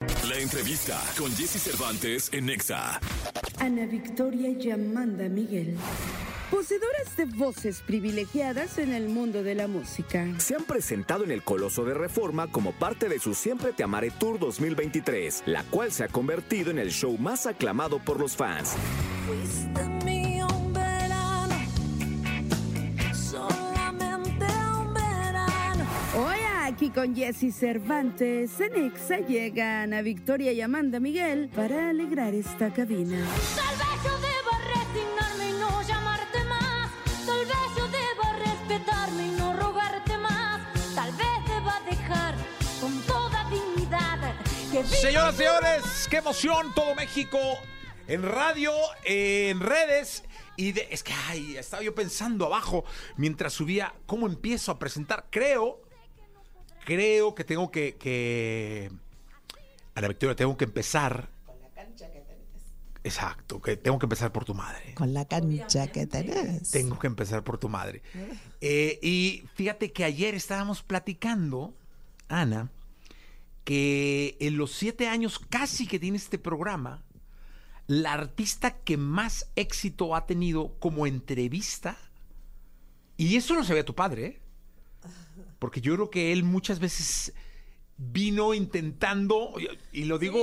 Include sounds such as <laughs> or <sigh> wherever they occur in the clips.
La entrevista con Jesse Cervantes en Nexa. Ana Victoria y Amanda Miguel. Poseedoras de voces privilegiadas en el mundo de la música. se han presentado en el Coloso de Reforma como parte de su Siempre Te Amaré Tour 2023, la cual se ha convertido en el show más aclamado por los fans. Fuiste aquí con Jesse Cervantes, en Exa llegan Ana Victoria y Amanda Miguel para alegrar esta cabina. Tal vez yo deba resignarme y no llamarte más. Tal vez yo deba respetarme y no rogarte más. Tal vez deba dejar con toda dignidad que Señoras y señores, qué emoción todo México en radio, en redes. Y de- es que, ay, estaba yo pensando abajo mientras subía cómo empiezo a presentar. Creo, creo que tengo que, que Ana Victoria, tengo que empezar. Exacto, que tengo que empezar por tu madre. Con la cancha que tenés. Tengo que empezar por tu madre. Eh, y fíjate que ayer estábamos platicando, Ana, que en los siete años casi que tiene este programa, la artista que más éxito ha tenido como entrevista, y eso lo sabía tu padre, ¿eh? Porque yo creo que él muchas veces vino intentando, y- lo digo,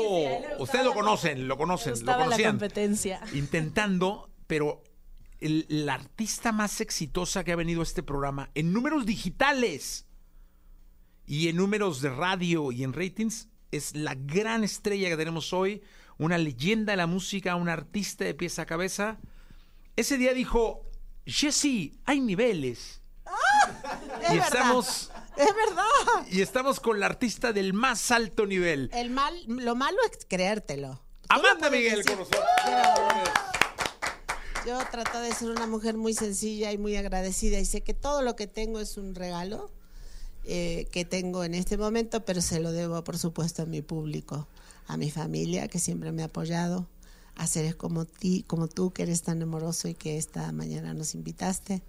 ustedes lo conocen, lo conocen, lo la conocían competencia. <laughs> intentando, pero el- la artista más exitosa que ha venido a este programa en números digitales y en números de radio y en ratings es la gran estrella que tenemos hoy, una leyenda de la música, una artista de pieza a cabeza. Ese día dijo, Jesse, hay niveles. Y verdad. estamos Es verdad. y estamos con la artista del más alto nivel. El mal, lo malo es creértelo. Amanda Miguel decir- con nosotros. Yo trato de ser una mujer muy sencilla y muy agradecida y sé que todo lo que tengo es un regalo eh, que tengo en este momento, pero se lo debo, por supuesto, a mi público, a mi familia que siempre me ha apoyado, a seres como ti, como tú que eres tan amoroso y que esta mañana nos invitaste,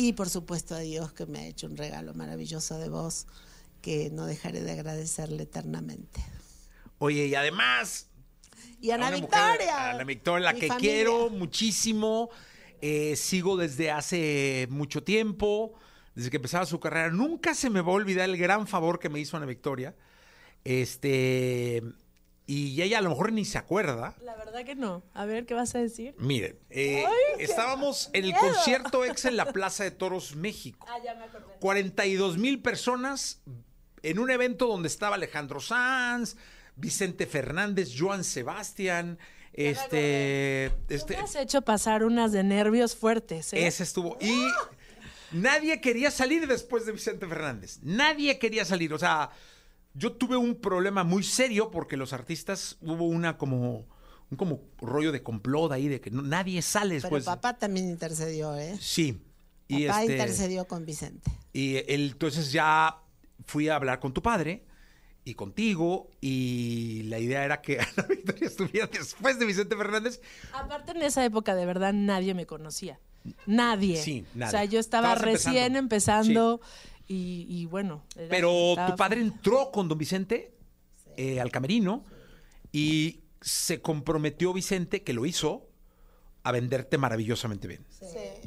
y por supuesto a Dios que me ha hecho un regalo maravilloso de vos que no dejaré de agradecerle eternamente. Oye, y además Y Ana una mujer, Victoria. Ana Victoria, la que familia. quiero muchísimo. eh, sigo desde hace mucho tiempo, desde que empezaba su carrera. Nunca se me va a olvidar el gran favor que me hizo Ana Victoria. Este. Y ella a lo mejor ni se acuerda. La verdad que no. A ver, ¿qué vas a decir? Miren, eh, estábamos en el concierto ex en la <laughs> Plaza de Toros, México. Ah, ya me acordé. 42 mil personas en un evento donde estaba Alejandro Sanz, Vicente Fernández, Joan Sebastián, este, este, Me has hecho pasar unas de nervios fuertes, ¿eh? ese estuvo. Y nadie quería salir después de Vicente Fernández. Nadie quería salir. O sea, yo tuve un problema muy serio porque los artistas hubo una como un como rollo de complot ahí de que no- nadie sale Pero después. papá también intercedió, ¿eh? Sí. Y papá este, intercedió con Vicente. y él, entonces ya fui a hablar con tu padre y contigo y la idea era que <laughs> Ana Victoria estuviera después de Vicente Fernández. Aparte, en esa época, de verdad, nadie me conocía. Nadie. Sí, nadie. O sea, yo estaba Estabas recién empezando. empezando, y, y bueno. Pero estaba- tu padre entró con don Vicente eh, al camerino y se comprometió Vicente, que lo hizo, a venderte maravillosamente bien.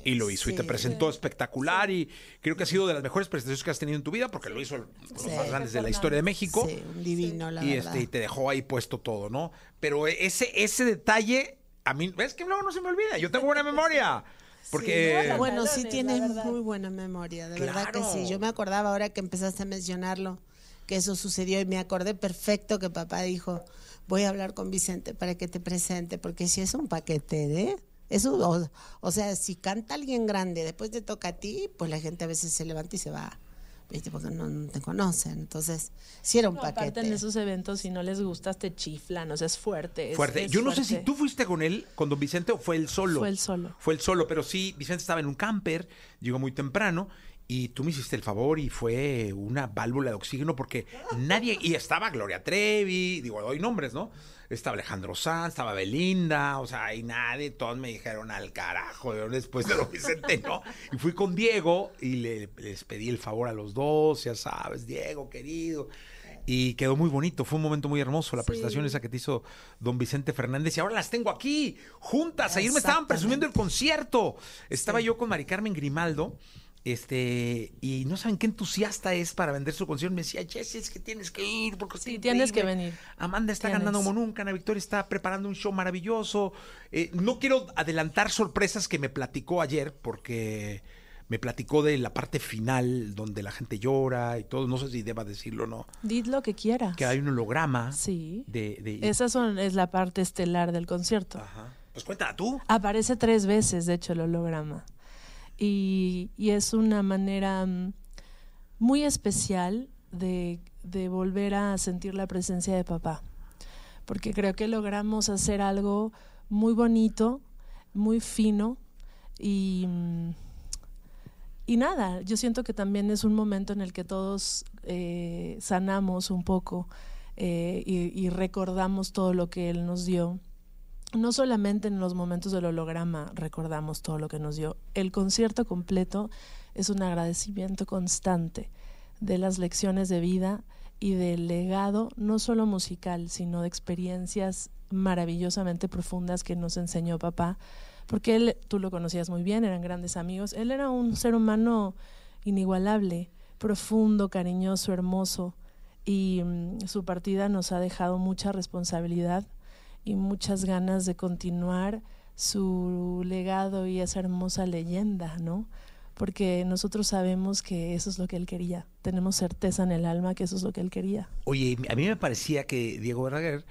Y lo hizo y te Sí. presentó espectacular y creo que ha sido de las mejores presentaciones que has tenido en tu vida porque lo hizo los Sí. más grandes de la historia de México. Sí, divino, la y verdad. este y te dejó ahí puesto todo, ¿no? Pero ese ese detalle a mí ves que luego no se me olvida. Yo tengo buena memoria porque Sí, bueno, sí tienes muy buena memoria, de verdad que sí. Yo me acordaba ahora que empezaste a mencionarlo, que eso sucedió y me acordé perfecto que papá dijo, voy a hablar con Vicente para que te presente, porque si es un paquete de... Eso, o, o sea, si canta alguien grande, después te toca a ti, pues la gente a veces se levanta y se va, ¿viste? Porque no, no te conocen. Entonces, sí era un No, aparte, paquete. en esos eventos, si no les gustas, te chiflan. O sea, es fuerte. es- fuerte. es Yo no sé si fuerte. tú fuiste con él, con don Vicente, o fue él solo. Fue él solo. Fue él solo, pero sí, Vicente estaba en un camper, llegó muy temprano. Y tú me hiciste el favor y fue una válvula de oxígeno porque nadie. Y estaba Gloria Trevi, digo, doy nombres, ¿no? Estaba Alejandro Sanz, estaba Belinda, o sea, y nadie, todos me dijeron al carajo, después de lo Vicente, ¿no? Y fui con Diego y le- les pedí el favor a los dos, ya sabes, Diego, querido. Y quedó muy bonito, fue un momento muy hermoso la Sí. presentación esa que te hizo don Vicente Fernández. Y ahora las tengo aquí, juntas. Ayer me estaban presumiendo el concierto. Estaba yo con Mari Carmen Grimaldo. Este, y no saben qué entusiasta es para vender su concierto. Me decía, Jessy, es que tienes que ir. Porque Sí, tienes que venir. Amanda está Tienes. ganando como nunca. Ana Victoria está preparando un show maravilloso. Eh, no quiero adelantar sorpresas que me platicó ayer, porque me platicó de la parte final donde la gente llora y todo. No sé si deba decirlo o no. Did lo que quieras. Que hay un holograma. Sí. De, de- Esa son, es la parte estelar del concierto. Ajá. Pues cuéntala tú. Aparece tres veces, de hecho, el holograma. Y, y es una manera mm, muy especial de, volver a sentir la presencia de papá. Porque creo que logramos hacer algo muy bonito, muy fino y, mm, nada, yo siento que también es un momento en el que todos eh, sanamos un poco eh, y recordamos todo lo que él nos dio no solamente en los momentos del holograma recordamos todo lo que nos dio, el concierto completo es un agradecimiento constante de las lecciones de vida y del legado, no solo musical, sino de experiencias maravillosamente profundas que nos enseñó papá, porque él, tú lo conocías muy bien, eran grandes amigos, él era un ser humano inigualable, profundo, cariñoso, hermoso, y mm, su partida nos ha dejado mucha responsabilidad y muchas ganas de continuar su legado y esa hermosa leyenda, ¿no? Porque nosotros sabemos que eso es lo que él quería. Tenemos certeza en el alma que eso es lo que él quería. Oye, a mí me parecía que Diego Verdaguer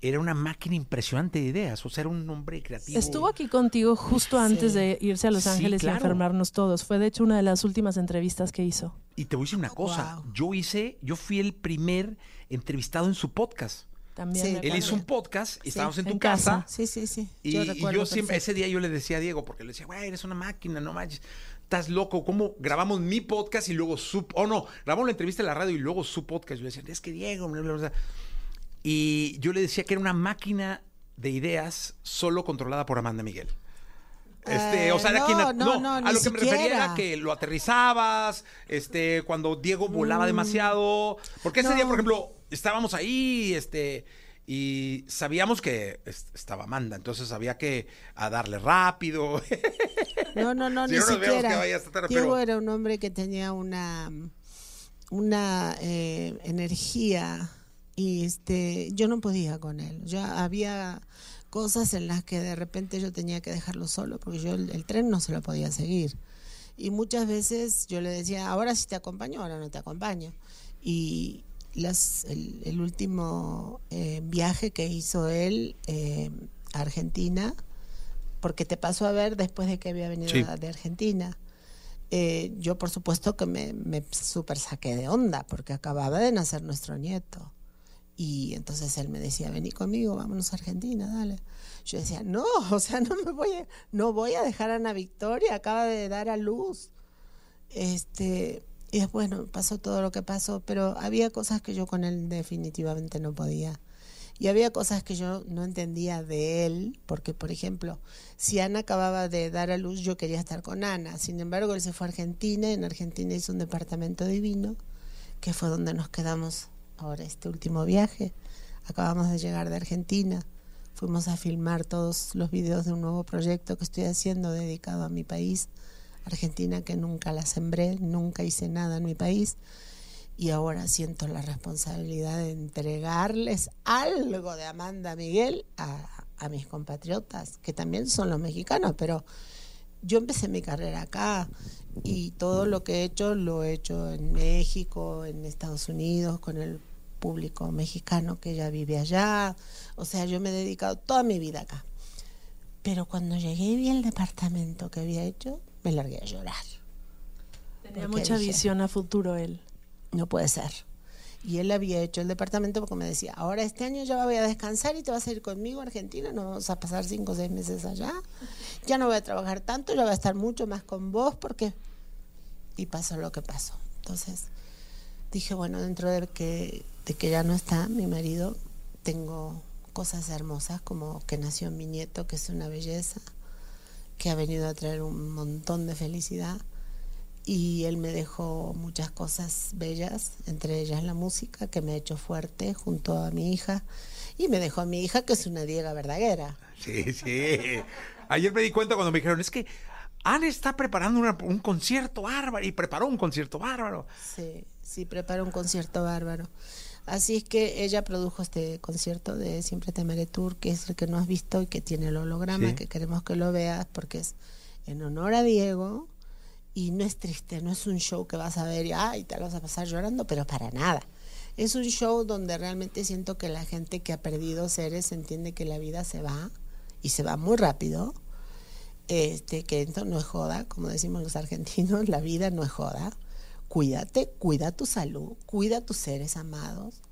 era una máquina impresionante de ideas. O sea, era un hombre creativo. Estuvo aquí contigo justo antes Sí. de irse a Los Sí, Ángeles claro. y enfermarnos todos. Fue de hecho una de las últimas entrevistas que hizo. Y te voy a decir una cosa. Wow. Yo hice, yo fui el primer entrevistado en su podcast. También Sí. me Él hizo un podcast, y estábamos en tu en casa. casa. Sí, sí, sí. Y y yo, siempre, perfecto. ese día yo le decía a Diego, porque le decía, güey, eres una máquina, no manches, estás loco, ¿cómo grabamos mi podcast y luego su, oh no, grabamos la entrevista en la radio y luego su podcast? Yo le decía, es que Diego, bla, bla, bla". y yo le decía que era una máquina de ideas solo controlada por Amanda Miguel. Este, Eh, o sea, era no, quien, no, no, no, a lo que me refería era que lo aterrizabas, este, cuando Diego volaba demasiado, porque ese Mm. no. día, por ejemplo, estábamos ahí, este, y sabíamos que est- estaba Amanda, entonces había que a darle rápido. No, no, no, <laughs> Si ni no siquiera. que vaya hasta tarde, Diego pero- era un hombre que tenía una, una eh, energía y este, yo no podía con él. Ya había cosas en las que de repente yo tenía que dejarlo solo porque yo el, el tren no se lo podía seguir. Y muchas veces yo le decía, ahora sí te acompaño, ahora no te acompaño. Y las, el, el último eh, viaje que hizo él eh, a Argentina, porque te pasó a ver después de que había venido Sí. a- de Argentina. Eh, yo por supuesto que me, me super saqué de onda porque acababa de nacer nuestro nieto. Y entonces él me decía, vení conmigo, vámonos a Argentina, dale. Yo decía, no, <laughs> o sea, no me voy a, no voy a dejar a Ana Victoria, acaba de dar a luz. Este, y después bueno, pasó todo lo que pasó, pero había cosas que yo con él definitivamente no podía. Y había cosas que yo no entendía de él, porque por ejemplo, si Ana acababa de dar a luz, yo quería estar con Ana. Sin embargo, él se fue a Argentina, en Argentina hizo un departamento divino, que fue donde nos quedamos ahora este último viaje. Acabamos de llegar de Argentina, fuimos a filmar todos los videos de un nuevo proyecto que estoy haciendo dedicado a mi país, Argentina, que nunca la sembré, nunca hice nada en mi país y ahora siento la responsabilidad de entregarles algo de Amanda Miguel a, mis compatriotas, que también son los mexicanos, pero yo empecé mi carrera acá y todo lo que he hecho lo he hecho en México, en Estados Unidos, con el público mexicano que ya vive allá. O sea, yo me he dedicado toda mi vida acá. Pero cuando llegué y vi el departamento que había hecho, me largué a llorar. Tenía mucha dije, visión a futuro él. no puede ser. Y él había hecho el departamento porque me decía, ahora este año ya voy a descansar y te vas a ir conmigo a Argentina, nos vamos a pasar cinco o seis meses allá. Ya no voy a trabajar tanto, ya voy a estar mucho más con vos porque... Y pasó lo que pasó. Entonces dije, bueno, dentro de que, de que ya no está mi marido, tengo cosas hermosas como que nació mi nieto, que es una belleza, que ha venido a traer un montón de felicidad y él me dejó muchas cosas bellas, entre ellas la música, que me ha hecho fuerte junto a mi hija, y me dejó a mi hija, que es una Diega verdaguera. Sí, sí. Ayer me di cuenta cuando me dijeron, es que Ana está preparando una- un concierto bárbaro y preparó un concierto bárbaro. Sí, sí, prepara un concierto bárbaro. Así es que ella produjo este concierto de Siempre Te Amaré Tour, que es el que no has visto y que tiene el holograma, Sí. que queremos que lo veas porque es en honor a Diego y no es triste, no es un show que vas a ver y ay, te vas a pasar llorando, pero para nada. Es un show donde realmente siento que la gente que ha perdido seres entiende que la vida se va y se va muy rápido. Este, que esto no es joda, como decimos los argentinos, <laughs> la vida no es joda. Cuídate, cuida tu salud, cuida a tus seres amados.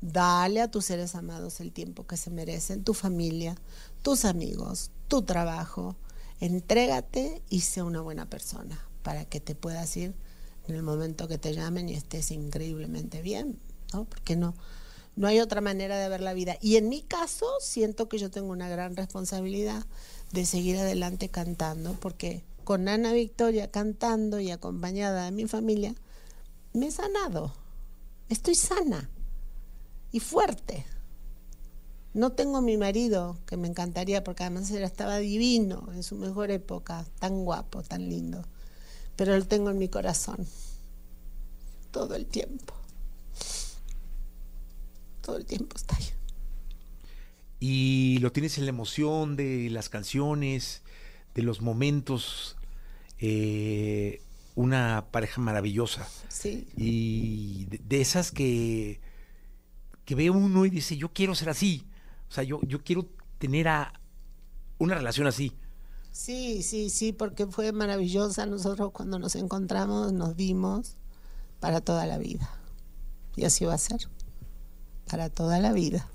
Dale a tus seres amados el tiempo que se merecen, tu familia, tus amigos, tu trabajo. Entrégate y sé una buena persona para que te puedas ir en el momento que te llamen y estés increíblemente bien, ¿no? Porque no, no hay otra manera de ver la vida. Y en mi caso, siento que yo tengo una gran responsabilidad de seguir adelante cantando, porque con Ana Victoria cantando y acompañada de mi familia, me he sanado. Estoy sana y fuerte. No tengo a mi marido, que me encantaría, porque además él estaba divino en su mejor época, tan guapo, tan lindo. Pero lo tengo en mi corazón. Todo el tiempo. Todo el tiempo está ahí. Y lo tienes en la emoción de las canciones, de los momentos. Eh, una pareja maravillosa. Sí. Y de, de esas que, que ve uno y dice, yo quiero ser así. O sea, yo, yo quiero tener a una relación así. Sí, sí, sí, porque fue maravillosa. Nosotros cuando nos encontramos nos vimos para toda la vida. Y así va a ser. Para toda la vida.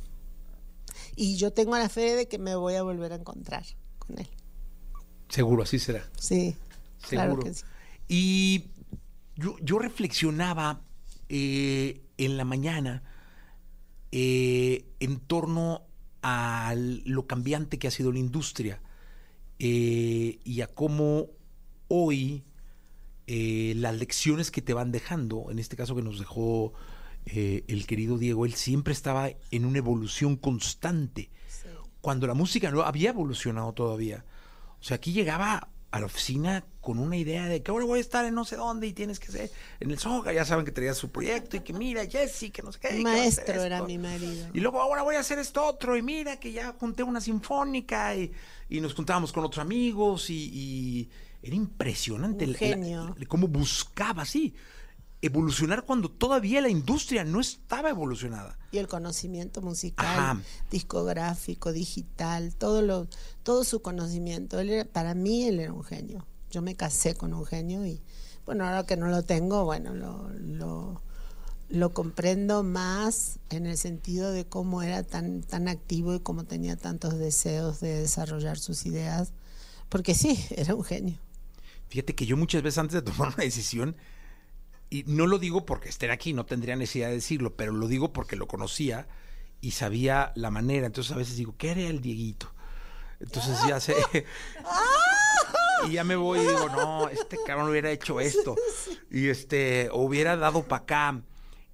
Y yo tengo la fe de que me voy a volver a encontrar con él. Seguro, así será. Sí, claro Seguro. que sí. Y yo, yo reflexionaba eh, en la mañana eh, en torno a lo cambiante que ha sido la industria eh, y a cómo hoy las lecciones que te van dejando, en este caso que nos dejó eh, el querido Diego, él siempre estaba en una evolución constante cuando la música no había evolucionado todavía. O sea, aquí llegaba a la oficina con una idea de que ahora voy a estar en no sé dónde y tienes que ser en el Soga, ya saben que traía su proyecto y que mira, Jesse, que no sé qué. que Maestro era mi marido. Y luego ahora voy a hacer esto otro y mira que ya junté una sinfónica y, y nos juntábamos con otros amigos y, y era impresionante la- genio. la- cómo buscaba así evolucionar cuando todavía la industria no estaba evolucionada. Y el conocimiento musical, Ajá. discográfico, digital, todo lo, todo su conocimiento. Él era- para mí él era un genio. Yo me casé con un genio y bueno, ahora que no lo tengo, bueno, lo, lo, lo comprendo más en el sentido de cómo era tan, tan activo y cómo tenía tantos deseos de desarrollar sus ideas. Porque sí, <laughs> era un genio. Fíjate que yo muchas veces antes de tomar una decisión, y no lo digo porque estén aquí, no tendría necesidad de decirlo, pero lo digo porque lo conocía y sabía la manera. Entonces a veces digo, ¿qué haría el Dieguito? Entonces ya sé. <laughs> y ya me voy y digo, no, este cabrón hubiera hecho esto. Y este, hubiera dado para acá.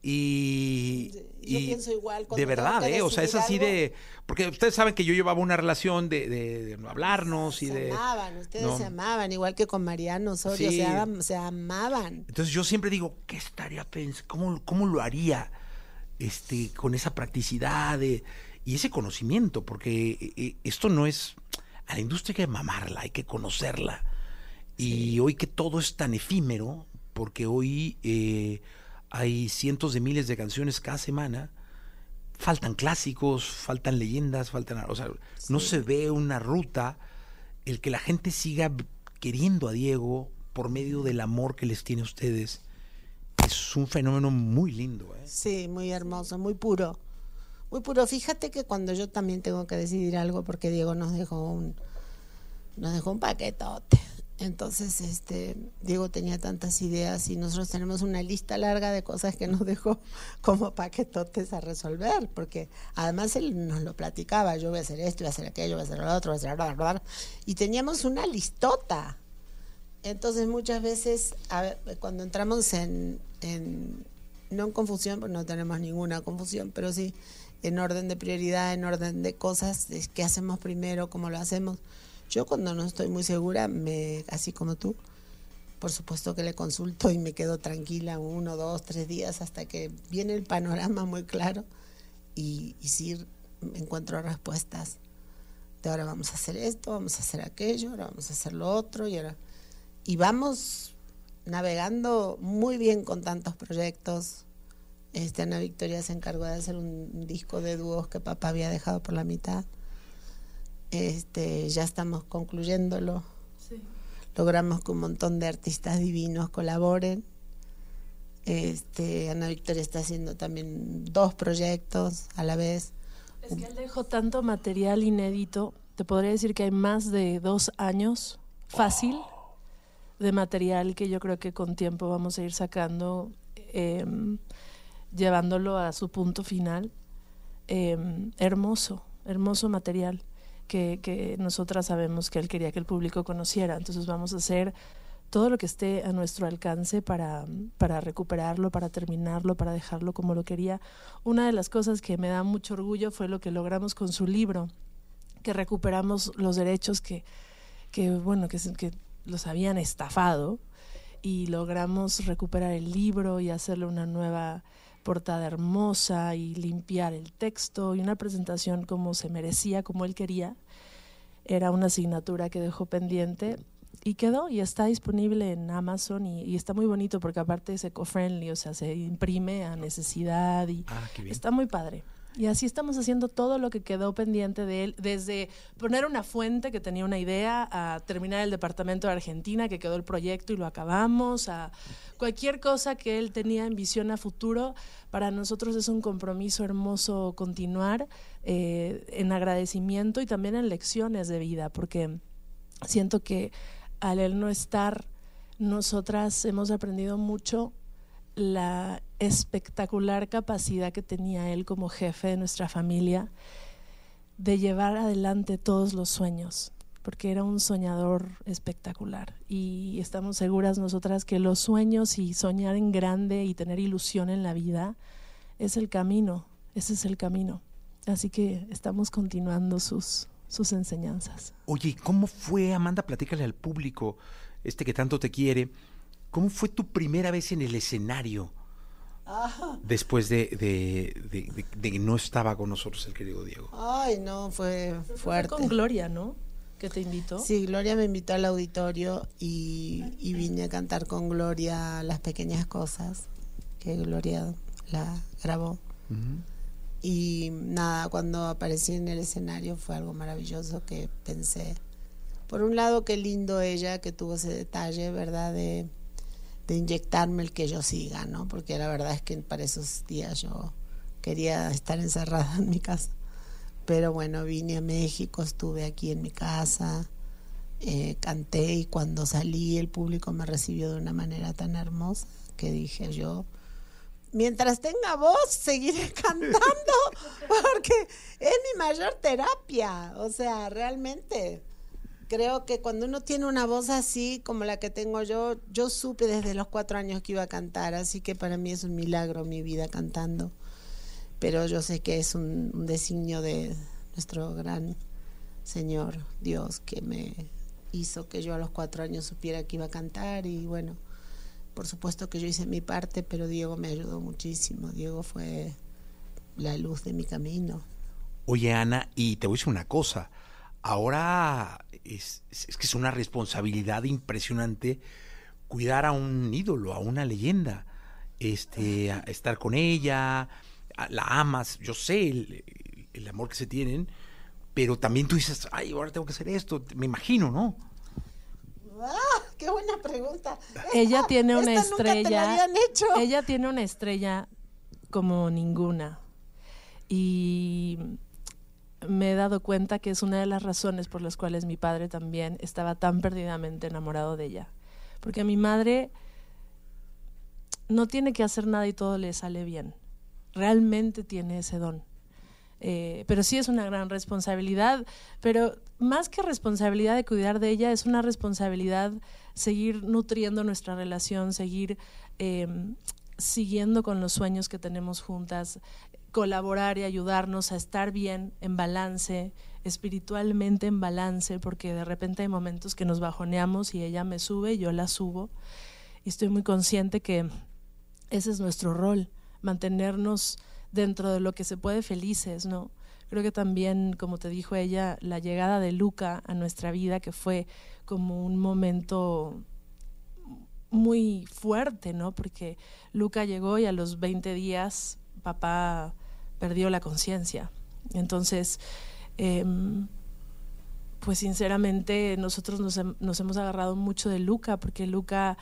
Y, Yo y pienso igual, de verdad, ¿eh? O sea, es así algo- de. Porque ustedes saben que yo llevaba una relación de, de- de no hablarnos y Se de. amaban, ustedes no. se amaban, igual que con Mariano Osorio, Sí. se, am- se amaban. Entonces yo siempre digo, ¿qué estaría pensando? ¿Cómo, cómo lo haría este, con esa practicidad de- y ese conocimiento? Porque eh, eh, esto no es... A la industria hay que mamarla, hay que conocerla. Y hoy que todo es tan efímero, porque hoy eh, hay cientos de miles de canciones cada semana, faltan clásicos, faltan leyendas, faltan... O sea, no se ve una ruta el que la gente siga queriendo a Diego por medio del amor que les tiene a ustedes es un fenómeno muy lindo. ¿eh? Sí, muy hermoso, muy puro. Muy puro. Fíjate que cuando yo también tengo que decidir algo, porque Diego nos dejó un, nos dejó un paquetote. Entonces, este, Diego tenía tantas ideas y nosotros tenemos una lista larga de cosas que nos dejó <laughs> como paquetotes a resolver, porque además él nos lo platicaba, yo voy a hacer esto, voy a hacer aquello, voy a hacer lo otro, voy a hacer bla, bla, bla, y teníamos una listota. Entonces muchas veces cuando entramos en, en- no en confusión, porque no tenemos ninguna confusión, pero sí en orden de prioridad, en orden de cosas, de qué hacemos primero, cómo lo hacemos. Yo cuando no estoy muy segura, así como tú, por supuesto que le consulto y me quedo tranquila uno, dos, tres días hasta que viene el panorama muy claro y, y sí encuentro respuestas de ahora vamos a hacer esto, vamos a hacer aquello, ahora vamos a hacer lo otro y ahora y vamos navegando muy bien con tantos proyectos. Este, Ana Victoria se encargó de hacer un, disco de dúos que papá había dejado por la mitad. Este, ya estamos concluyéndolo. Logramos que un montón de artistas divinos colaboren. Este, Ana Victoria está haciendo también dos proyectos a la vez. Es que él dejó tanto material inédito, te podría decir que hay más de dos años fácil de material que yo creo que con tiempo vamos a ir sacando, em, llevándolo a su punto final. Em, hermoso, hermoso material que, que nosotras sabemos que él quería que el público conociera. Entonces vamos a hacer todo lo que esté a nuestro alcance para, para recuperarlo, para terminarlo, para dejarlo como lo quería. Una de las cosas que me da mucho orgullo fue lo que logramos con su libro, que recuperamos los derechos que, que bueno, que, los habían estafado y logramos recuperar el libro y hacerle una nueva portada hermosa y limpiar el texto y una presentación como se merecía, como él quería. Era una asignatura que dejó pendiente y quedó y está disponible en Amazon y, y está muy bonito porque aparte es eco-friendly, o sea, se imprime a necesidad y Ah, está muy padre. Y así estamos haciendo todo lo que quedó pendiente de él, desde poner una fuente que tenía una idea, a terminar el departamento de Argentina, que quedó el proyecto y lo acabamos, a cualquier cosa que él tenía en visión a futuro. Para nosotros es un compromiso hermoso continuar eh, en agradecimiento y también en lecciones de vida, porque siento que al él no estar, nosotras hemos aprendido mucho la espectacular capacidad que tenía él como jefe de nuestra familia de llevar adelante todos los sueños, porque era un soñador espectacular. Y estamos seguras nosotras que los sueños y soñar en grande y tener ilusión en la vida es el camino, ese es el camino. Así que estamos continuando sus, sus enseñanzas. Oye, ¿cómo fue, Amanda? Platícale al público, este que tanto te quiere. ¿Cómo fue tu primera vez en el escenario? Después de, de- de- de- de que no estaba con nosotros el querido Diego. Ay, no, fue Fue fuerte. con Gloria, ¿no? Que te invitó. Sí, Gloria me invitó al auditorio y, y vine a cantar con Gloria las pequeñas cosas que Gloria la grabó. Y nada, cuando aparecí en el escenario fue algo maravilloso que pensé. Por un lado, qué lindo ella que tuvo ese detalle, ¿verdad? De, de inyectarme el que yo siga, ¿no? Porque la verdad es que para esos días yo quería estar encerrada <laughs> en mi casa. Pero bueno, vine a México, estuve aquí en mi casa, eh, canté y cuando salí el público me recibió de una manera tan hermosa que dije yo, mientras tenga voz, seguiré <laughs> cantando, porque es mi mayor terapia. O sea, realmente creo que cuando uno tiene una voz así como la que tengo yo, yo supe desde los cuatro años que iba a cantar, así que para mí es un milagro mi vida cantando. Pero yo sé que es un, un designio de nuestro gran Señor Dios que me hizo que yo a los cuatro años supiera que iba a cantar y bueno, por supuesto que yo hice mi parte, pero Diego me ayudó muchísimo. Diego fue la luz de mi camino. Oye, Ana, y te voy a decir una cosa. Ahora es, que es una responsabilidad impresionante cuidar a un ídolo, a una leyenda. Este, a estar con ella, a- la amas, yo sé el, el amor que se tienen, pero también tú dices, ay, ahora tengo que hacer esto, me imagino, ¿no? ¡Ah! ¡Qué buena pregunta! Ella Esta- tiene una esta nunca te la estrella. habían hecho. Ella tiene una estrella como ninguna. Y me he dado cuenta que es una de las razones por las cuales mi padre también estaba tan perdidamente enamorado de ella. Porque a mi madre no tiene que hacer nada y todo le sale bien. Realmente tiene ese don. Eh, pero sí es una gran responsabilidad, pero más que responsabilidad de cuidar de ella, es una responsabilidad seguir nutriendo nuestra relación, seguir em, siguiendo con los sueños que tenemos juntas, colaborar y ayudarnos a estar bien, en balance, espiritualmente en balance, porque de repente hay momentos que nos bajoneamos y ella me sube, yo la subo, y estoy muy consciente que ese es nuestro rol, mantenernos dentro de lo que se puede felices, ¿no? Creo que también, como te dijo ella, la llegada de Luca a nuestra vida, que fue como un momento muy fuerte, ¿no? Porque Luca llegó y a los 20 días papá perdió la conciencia. Entonces, em, pues sinceramente nosotros nos, hemos agarrado mucho de Luca, porque Luca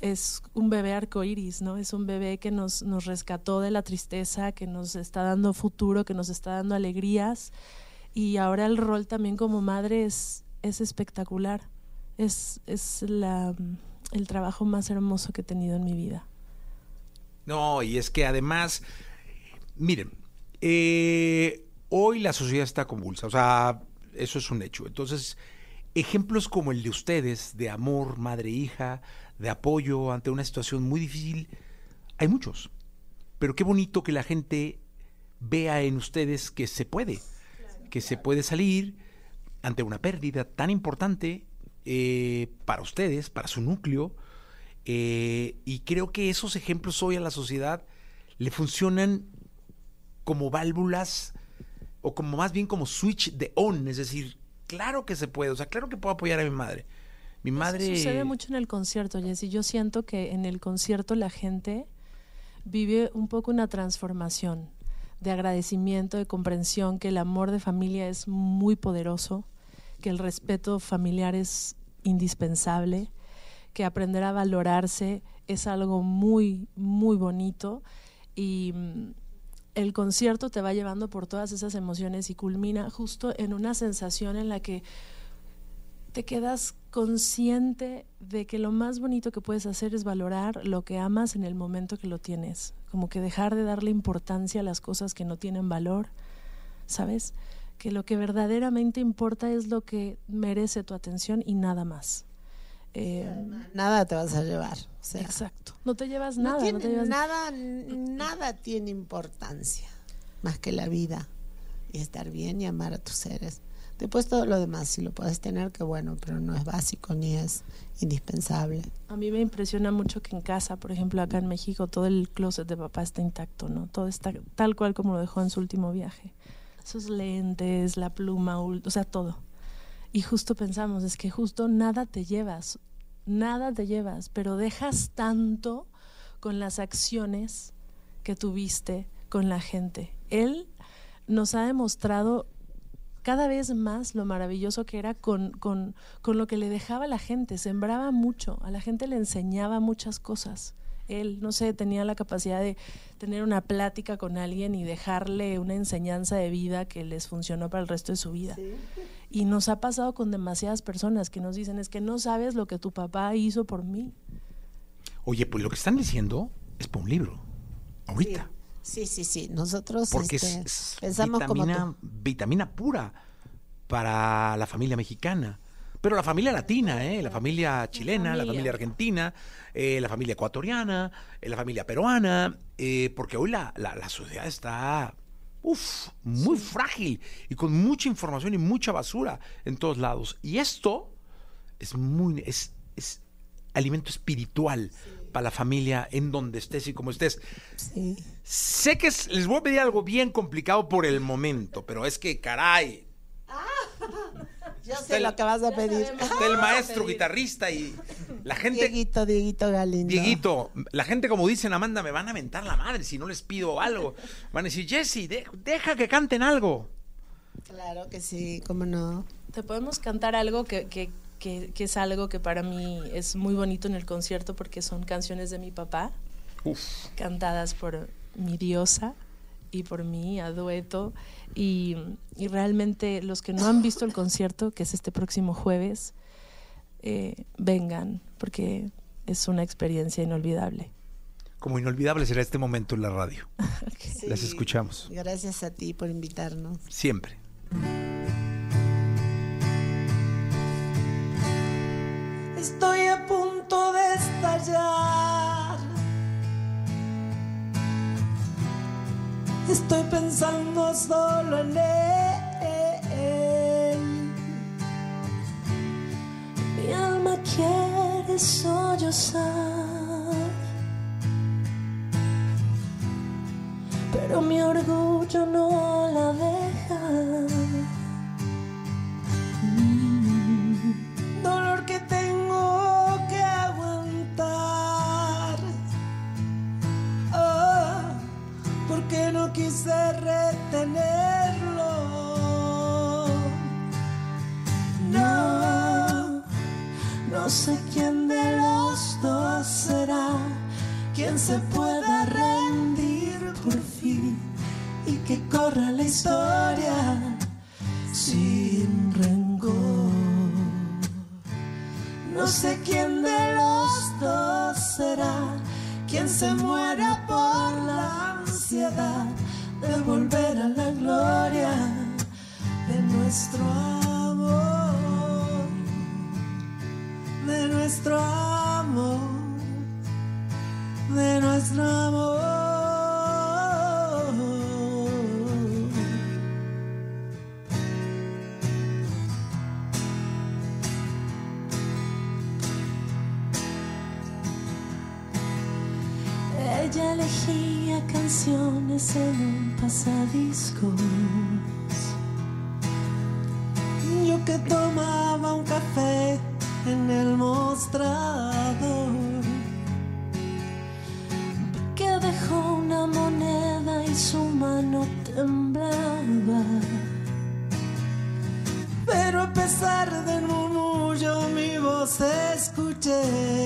es un bebé arcoíris, ¿no? Es un bebé que nos, rescató de la tristeza, que nos está dando futuro, que nos está dando alegrías. Y ahora el rol también como madre es, es espectacular. Es, es la, el trabajo más hermoso que he tenido en mi vida. No, y es que además, miren, eh, hoy la sociedad está convulsa, o sea, eso es un hecho. Entonces, ejemplos como el de ustedes, de amor, madre-hija, de apoyo ante una situación muy difícil, hay muchos. Pero qué bonito que la gente vea en ustedes que se puede, que se puede salir ante una pérdida tan importante eh, para ustedes, para su núcleo. Eh, y creo que esos ejemplos hoy a la sociedad le funcionan como válvulas o como más bien como switch de on, es decir, claro que se puede, o sea, claro que puedo apoyar a mi madre. Mi madre... sucede mucho en el concierto, Jessy. Yo siento que en el concierto la gente vive un poco una transformación de agradecimiento, de comprensión, que el amor de familia es muy poderoso, que el respeto familiar es indispensable, que aprender a valorarse es algo muy, muy bonito y mm, el concierto te va llevando por todas esas emociones y culmina justo en una sensación en la que te quedas consciente de que lo más bonito que puedes hacer es valorar lo que amas en el momento que lo tienes, como que dejar de darle importancia a las cosas que no tienen valor, ¿sabes? Que lo que verdaderamente importa es lo que merece tu atención y nada más. Eh, nada te vas a llevar. exacto. No te llevas nada. nada, nada tiene importancia más que la vida y estar bien y amar a tus seres. Después todo lo demás, si lo puedes tener, qué bueno, pero no es básico ni es indispensable. A mí me impresiona mucho que en casa, por ejemplo, acá en México, todo el closet de papá está intacto, ¿no? Todo está tal cual como lo dejó en su último viaje. Sus lentes, la pluma, o sea, todo. Y justo pensamos, es que justo nada te llevas, nada te llevas, pero dejas tanto con las acciones que tuviste con la gente. Él nos ha demostrado cada vez más lo maravilloso que era con, con, con lo que le dejaba a la gente. Sembraba mucho, a la gente le enseñaba muchas cosas él, no sé, tenía la capacidad de tener una plática con alguien y dejarle una enseñanza de vida que les funcionó para el resto de su vida. Y nos ha pasado con demasiadas personas que nos dicen, es que no sabes lo que tu papá hizo por mí. Oye, pues lo que están diciendo es por un libro, ahorita. Sí, sí, sí. Nosotros Porque este, es, pensamos vitamina, como vitamina pura para la familia mexicana. Pero la familia latina, ¿eh? la familia chilena, la familia, argentina, eh, la familia ecuatoriana, eh, la familia peruana, eh, porque hoy la, la, sociedad está uf, muy frágil y con mucha información y mucha basura en todos lados. Y esto es muy es, es alimento espiritual para la familia en donde estés y como estés. Sé que les voy a pedir algo bien complicado por el momento, pero es que, caray. Yo sé lo que vas a pedir. Está el maestro guitarrista y la gente. Dieguito, Dieguito Galindo. Dieguito, la gente, como dicen Amanda, me van a mentar la madre si no les pido algo. Van a decir, Jesse, deja que canten algo. Claro que sí, cómo no. Te podemos cantar algo que, que, es algo que para mí es muy bonito en el concierto porque son canciones de mi papá, cantadas por mi diosa y por mí a dueto. Y, realmente los que no han visto el concierto, que es este próximo jueves, eh, vengan porque es una experiencia inolvidable. como inolvidable será este momento en la radio. <laughs> Sí. Las escuchamos. Gracias a ti por invitarnos. Siempre. Estoy a punto de estallar. Estoy pensando solo en él. Mi alma quiere sollozar, pero mi orgullo no la deja. Quise retenerlo. No, No sé quién de los dos será quien se pueda rendir por fin y que corra la historia sin rencor. No sé quién de los dos será quien se muera por la ansiedad de volver a la gloria de nuestro amor, de nuestro amor, de nuestro amor. Pasadiscos. Yo que tomaba un café en el mostrador. que dejó una moneda y su mano temblaba. Pero a pesar del murmullo mi voz escuché.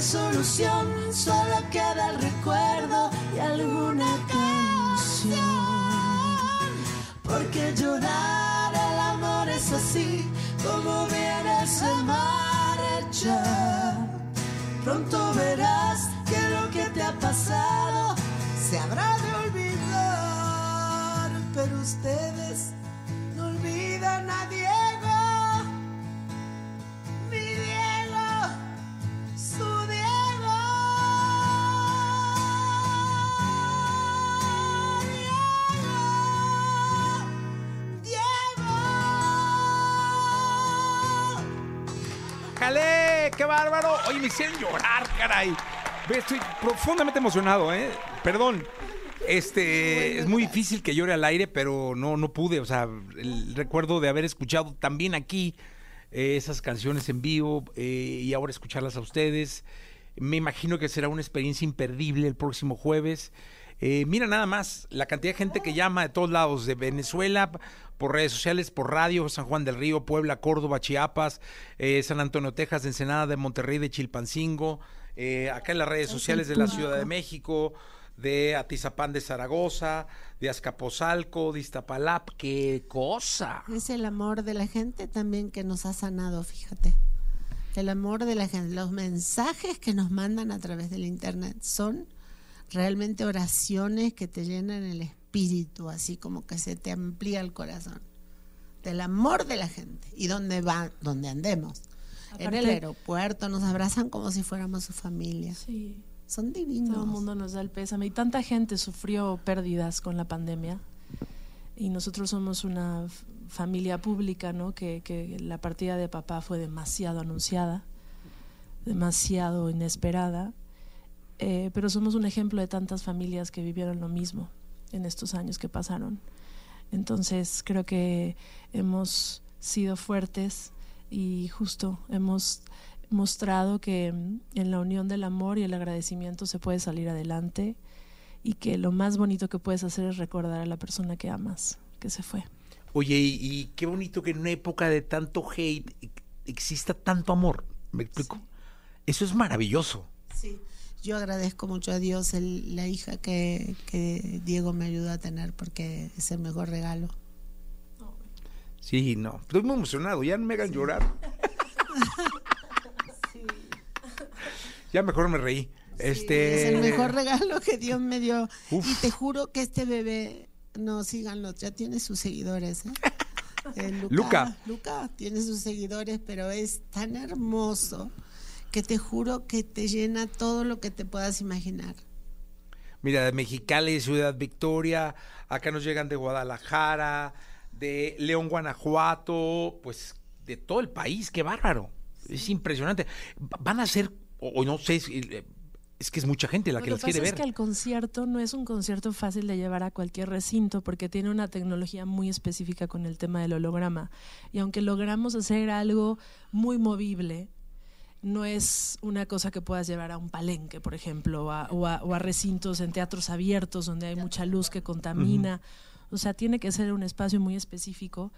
Solución, solo queda el recuerdo y alguna canción. Porque llorar el amor es así Oye, me hicieron llorar, caray. Estoy profundamente emocionado, ¿eh? Perdón. Este, es muy difícil que llore al aire, pero no, no pude. O sea, el recuerdo de haber escuchado también aquí eh, esas canciones en vivo eh, y ahora escucharlas a ustedes. Me imagino que será una experiencia imperdible el próximo jueves. Eh, mira nada más la cantidad de gente que llama de todos lados, de Venezuela, por redes sociales, por radio, San Juan del Río, Puebla, Córdoba, Chiapas, eh, San Antonio, Texas, Ensenada, de Monterrey, de Chilpancingo, eh, acá en las redes sociales de la Ciudad de México, de Atizapán de Zaragoza, de Azcapotzalco, de Iztapalap, qué cosa. Es el amor de la gente también que nos ha sanado, fíjate. El amor de la gente. Los mensajes que nos mandan a través del internet son realmente oraciones que te llenan el espíritu, así como que se te amplía el corazón. Del amor de la gente. Y donde va, donde andemos. en el Aparte- aeropuerto nos abrazan como si fuéramos su familia. Sí. Son divinos. Todo el mundo nos da el pésame. Y tanta gente sufrió pérdidas con la pandemia. Y nosotros somos una familia pública, ¿no? Que, que la partida de papá fue demasiado anunciada, demasiado inesperada. Eh, pero somos un ejemplo de tantas familias que vivieron lo mismo en estos años que pasaron. Entonces creo que hemos sido fuertes y justo hemos mostrado que mm, en la unión del amor y el agradecimiento se puede salir adelante y que lo más bonito que puedes hacer es recordar a la persona que amas, que se fue. Oye, y, y qué bonito que en una época de tanto hate exista tanto amor. ¿Me explico? Eso es maravilloso. Sí, yo agradezco mucho a Dios el- la hija que, que Diego me ayudó a tener porque es el mejor regalo. Sí, no. Estoy muy emocionado. Ya no me hagan llorar. <laughs> Ya mejor me reí. Este. Es el mejor regalo que Dios me dio. Uf. Y te juro que este bebé, no síganlo, ya tiene sus seguidores. ¿eh? <laughs> Eh, Luca. Luca tiene sus seguidores, pero es tan hermoso que te juro que te llena todo lo que te puedas imaginar. Mira, de Mexicali, Ciudad Victoria, acá nos llegan de Guadalajara, de León, Guanajuato, pues de todo el país, qué bárbaro. Es impresionante. Va- Van a ser, o, o no sé, es, eh, es que es mucha gente la que Lo las que quiere pasa ver. es que el concierto no es un concierto fácil de llevar a cualquier recinto porque tiene una tecnología muy específica con el tema del holograma. Y aunque logramos hacer algo muy movible, no es una cosa que puedas llevar a un palenque, por ejemplo, o a, o a- o a recintos en teatros abiertos donde hay mucha luz que contamina. O sea, tiene que ser un espacio muy específico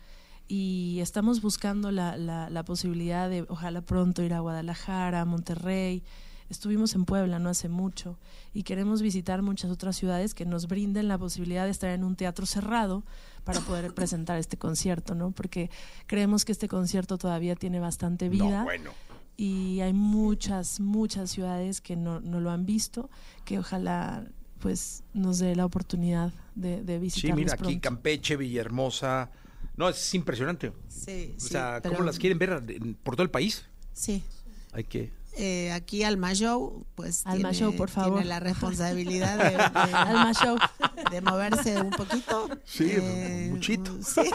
y estamos buscando la, la- la posibilidad de, ojalá pronto, ir a Guadalajara, a Monterrey. Estuvimos en Puebla no hace mucho y queremos visitar muchas otras ciudades que nos brinden la posibilidad de estar en un teatro cerrado para poder presentar este concierto, ¿no? Porque creemos que este concierto todavía tiene bastante vida No, bueno. Y hay muchas, muchas ciudades que no, no lo han visto, que ojalá pues nos dé la oportunidad de, de Sí, visitarlos mira, aquí pronto. Campeche, Villahermosa. No, es impresionante. Sí, O sí, sea, pero- ¿cómo las quieren ver por todo el país? Sí. Hay que. Eh, aquí Alma Show, pues Alma tiene, Show, por favor. tiene la responsabilidad de, <laughs> de- Alma Show. de moverse un poquito. Sí, Eh, muchito. sí. <laughs>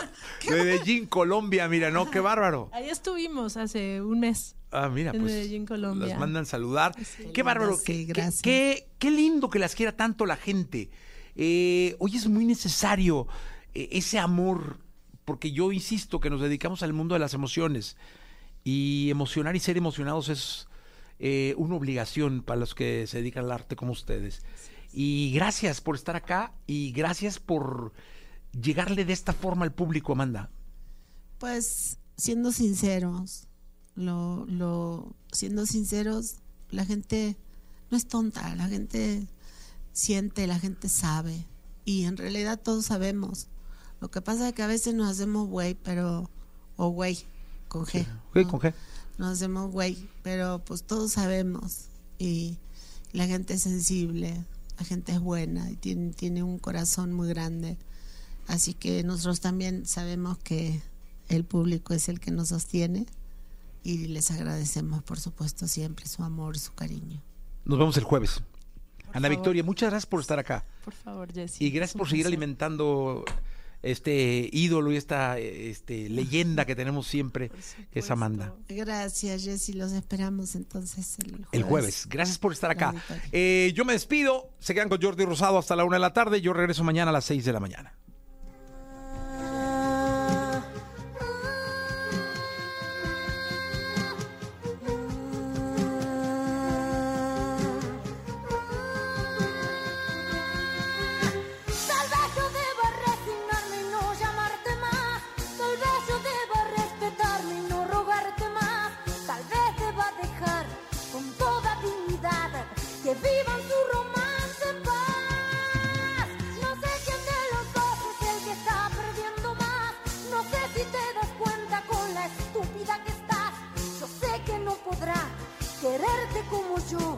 <laughs> Medellín, Colombia, mira, no, qué bárbaro. Ahí estuvimos hace un mes. Ah, mira, En pues Medellín, Colombia. las mandan saludar. Qué Qué bárbaro, qué, sí, qué- gracias. qué- qué lindo que las quiera tanto la gente. Eh, hoy es muy necesario eh, ese amor, porque yo insisto que nos dedicamos al mundo de las emociones y emocionar y ser emocionados es eh, una obligación para los que se dedican al arte como ustedes. Y gracias por estar acá y gracias por llegarle de esta forma al público, Amanda. Pues siendo sinceros, lo, lo, siendo sinceros, la gente no es tonta, la gente siente, la gente sabe. Y en realidad todos sabemos. Lo que pasa es que a veces nos hacemos güey, pero. O güey, con G. ¿Qué, ¿no? con qué? Nos hacemos güey, pero pues todos sabemos. Y la gente es sensible, la gente es buena y tiene, tiene un corazón muy grande. Así que nosotros también sabemos que el público es el que nos sostiene y les agradecemos, por supuesto, siempre su amor, su cariño. Nos vemos el jueves. Ana favor. Victoria, muchas gracias por estar acá. Por favor, Jessy. Y gracias por seguir placer. alimentando este ídolo y esta este, leyenda que tenemos siempre, que es Amanda. Gracias, Jessy. Los esperamos entonces el jueves. El jueves. Gracias por estar acá. Eh, yo me despido. Se quedan con Jordi Rosado hasta la una de la tarde. Yo regreso mañana a las seis de la mañana. Como yo.